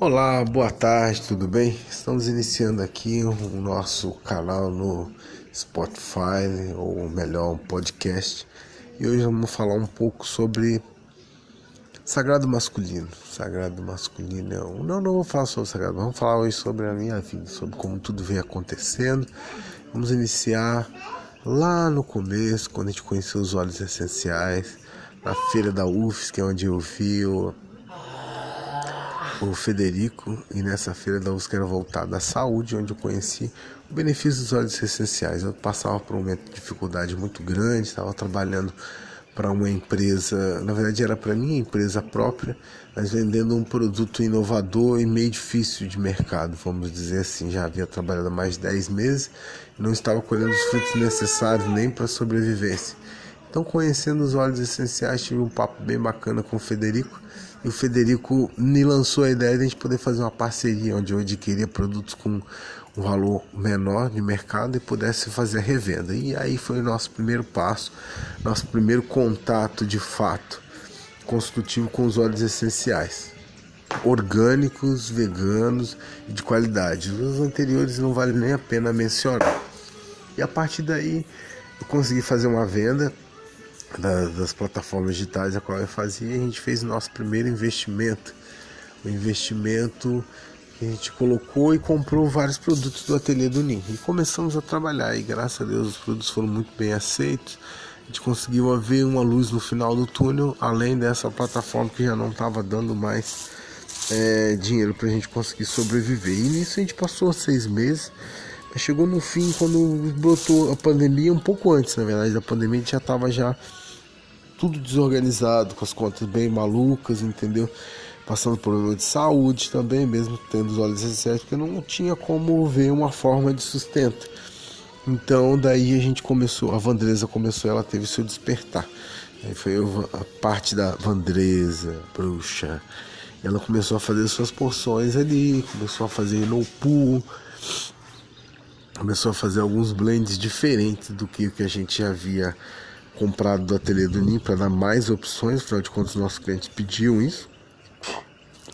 Olá, boa tarde, tudo bem? Estamos iniciando aqui o nosso canal no Spotify, ou melhor, um podcast. E hoje vamos falar um pouco sobre sagrado masculino. Sagrado masculino, não, não vou falar sobre sagrado, vamos falar hoje sobre a minha vida, sobre como tudo vem acontecendo. Vamos iniciar lá no começo, quando a gente conheceu os óleos essenciais, na feira da UFS, que é onde eu vi o o Federico e nessa feira da USC era voltada à saúde, onde eu conheci o benefício dos óleos essenciais. Eu passava por um momento de dificuldade muito grande, estava trabalhando para uma empresa, na verdade era para minha empresa própria, mas vendendo um produto inovador e meio difícil de mercado, vamos dizer assim. Já havia trabalhado há mais de 10 meses e não estava colhendo os frutos necessários nem para sobrevivência. Então, conhecendo os óleos essenciais, tive um papo bem bacana com o Federico e o Federico me lançou a ideia de a gente poder fazer uma parceria onde eu adquiria produtos com um valor menor de mercado e pudesse fazer a revenda. E aí foi o nosso primeiro passo, nosso primeiro contato de fato construtivo com os óleos essenciais. Orgânicos, veganos e de qualidade. Os anteriores não vale nem a pena mencionar. E a partir daí eu consegui fazer uma venda das, das plataformas digitais a qual eu fazia, a gente fez o nosso primeiro investimento. O investimento que a gente colocou e comprou vários produtos do ateliê do Nin. E começamos a trabalhar e graças a Deus os produtos foram muito bem aceitos. A gente conseguiu ver uma luz no final do túnel, além dessa plataforma que já não estava dando mais é, dinheiro para a gente conseguir sobreviver. E nisso a gente passou seis meses. Chegou no fim, quando brotou a pandemia, um pouco antes, na verdade, da pandemia, a gente já estava já tudo desorganizado, com as contas bem malucas, entendeu? Passando por problema de saúde também, mesmo tendo os olhos essenciais, porque não tinha como ver uma forma de sustento. Então daí a gente começou, a Vandresa começou, ela teve seu despertar. Aí foi a parte da Vandresa, bruxa. Ela começou a fazer suas porções ali, começou a fazer no pool, começou a fazer alguns blends diferentes do que o que a gente havia comprado do ateliê do NIM para dar mais opções, afinal de contas nossos clientes pediam isso.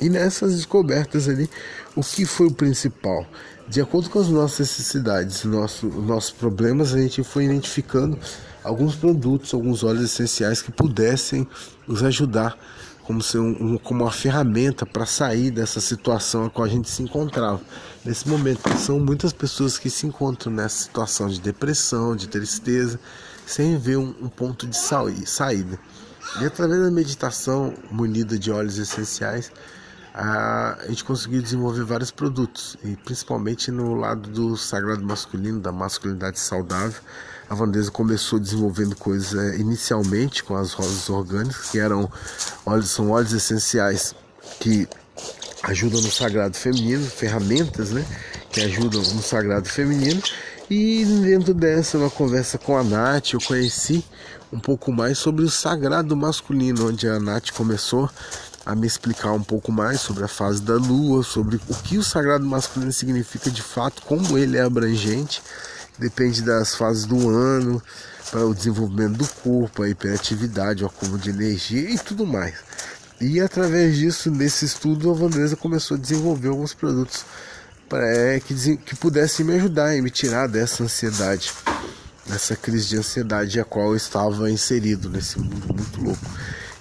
E nessas descobertas ali, o que foi o principal? De acordo com as nossas necessidades, nosso, nossos problemas, a gente foi identificando alguns produtos, alguns óleos essenciais que pudessem nos ajudar como ser um, como uma ferramenta para sair dessa situação a qual a gente se encontrava nesse momento. São muitas pessoas que se encontram nessa situação de depressão, de tristeza, sem ver um, um ponto de saída. E através da meditação munida de óleos essenciais, a, a gente conseguiu desenvolver vários produtos, e principalmente no lado do sagrado masculino, da masculinidade saudável. A Vandesa começou desenvolvendo coisas é, inicialmente com as rosas orgânicas, que eram óleos, são óleos essenciais que ajudam no sagrado feminino, ferramentas, né, que ajudam no sagrado feminino. E dentro dessa, uma conversa com a Nath, eu conheci um pouco mais sobre o sagrado masculino, onde a Nath começou a me explicar um pouco mais sobre a fase da lua, sobre o que o sagrado masculino significa de fato, como ele é abrangente, depende das fases do ano, para o desenvolvimento do corpo, a hiperatividade, o acúmulo de energia e tudo mais. E através disso, nesse estudo, a Vandresa começou a desenvolver alguns produtos é, que, que pudesse me ajudar e me tirar dessa ansiedade, dessa crise de ansiedade a qual eu estava inserido nesse mundo muito louco.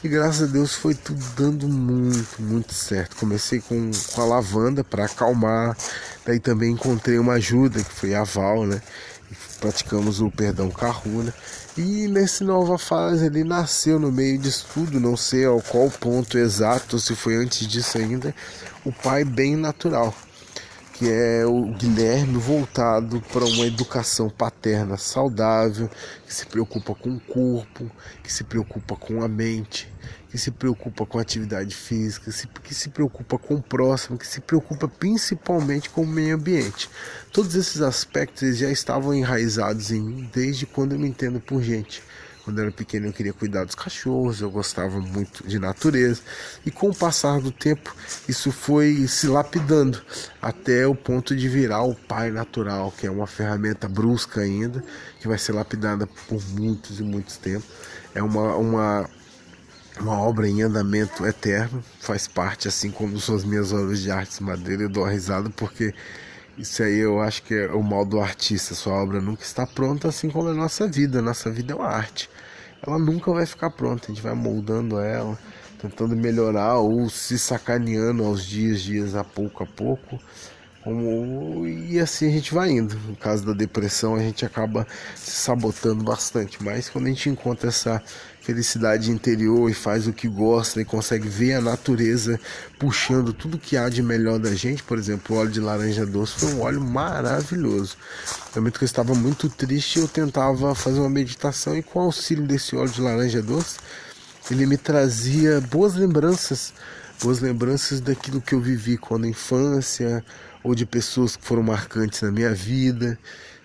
E graças a Deus foi tudo dando muito, muito certo. Comecei com, com a lavanda para acalmar, daí também encontrei uma ajuda que foi a Val, né? praticamos o perdão carruna e nessa nova fase ele nasceu no meio de estudo, não sei ao qual ponto exato, se foi antes disso ainda, o pai bem natural que é o Guilherme voltado para uma educação paterna saudável, que se preocupa com o corpo, que se preocupa com a mente, que se preocupa com atividade física, que se preocupa com o próximo, que se preocupa principalmente com o meio ambiente. Todos esses aspectos já estavam enraizados em mim desde quando eu me entendo por gente. Quando eu era pequeno eu queria cuidar dos cachorros, eu gostava muito de natureza. E com o passar do tempo, isso foi se lapidando até o ponto de virar o pai natural, que é uma ferramenta brusca ainda, que vai ser lapidada por muitos e muitos tempos. É uma, uma uma obra em andamento eterno, faz parte, assim como suas minhas obras de artes madeira, eu dou risada porque isso aí eu acho que é o mal do artista, sua obra nunca está pronta, assim como a nossa vida, a nossa vida é uma arte, ela nunca vai ficar pronta, a gente vai moldando ela, tentando melhorar ou se sacaneando aos dias, dias a pouco a pouco, como, e assim a gente vai indo. No caso da depressão, a gente acaba se sabotando bastante, mas quando a gente encontra essa felicidade interior e faz o que gosta e consegue ver a natureza puxando tudo que há de melhor da gente, por exemplo, o óleo de laranja doce foi um óleo maravilhoso. No momento que eu estava muito triste, eu tentava fazer uma meditação e com o auxílio desse óleo de laranja doce, ele me trazia boas lembranças, boas lembranças daquilo que eu vivi quando infância, ou de pessoas que foram marcantes na minha vida.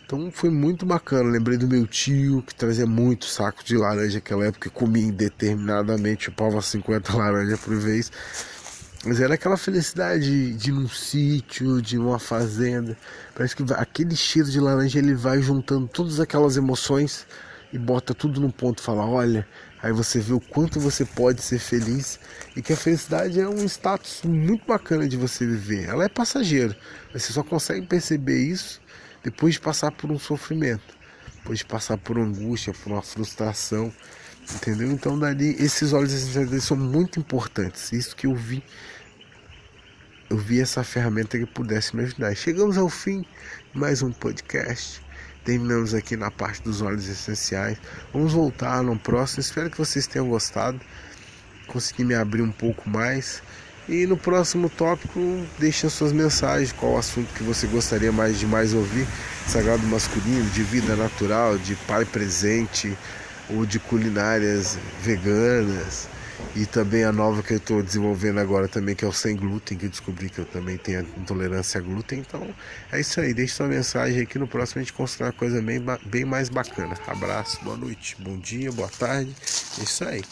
Então foi muito bacana. Lembrei do meu tio que trazia muito saco de laranja naquela época, comia indeterminadamente, chupava 50 laranjas por vez. Mas era aquela felicidade de, ir num sítio, de uma fazenda. Parece que aquele cheiro de laranja ele vai juntando todas aquelas emoções e bota tudo num ponto. Fala: olha, Aí você vê o quanto você pode ser feliz e que a felicidade é um status muito bacana de você viver. Ela é passageira. Você só consegue perceber isso depois de passar por um sofrimento, depois de passar por angústia, por uma frustração, entendeu? Então dali esses olhos essenciais são muito importantes. Isso que eu vi eu vi essa ferramenta que pudesse me ajudar. Chegamos ao fim de mais um podcast. Terminamos aqui na parte dos óleos essenciais. Vamos voltar no próximo. Espero que vocês tenham gostado. Consegui me abrir um pouco mais. E no próximo tópico, deixe suas mensagens, qual assunto que você gostaria mais de mais ouvir, sagrado masculino, de vida natural, de pai presente, ou de culinárias veganas, e também a nova que eu estou desenvolvendo agora também, que é o sem glúten, que eu descobri que eu também tenho intolerância a glúten. Então é isso aí, deixe sua mensagem aqui no próximo a gente construir uma coisa bem, bem mais bacana. Abraço, boa noite, bom dia, boa tarde. É isso aí.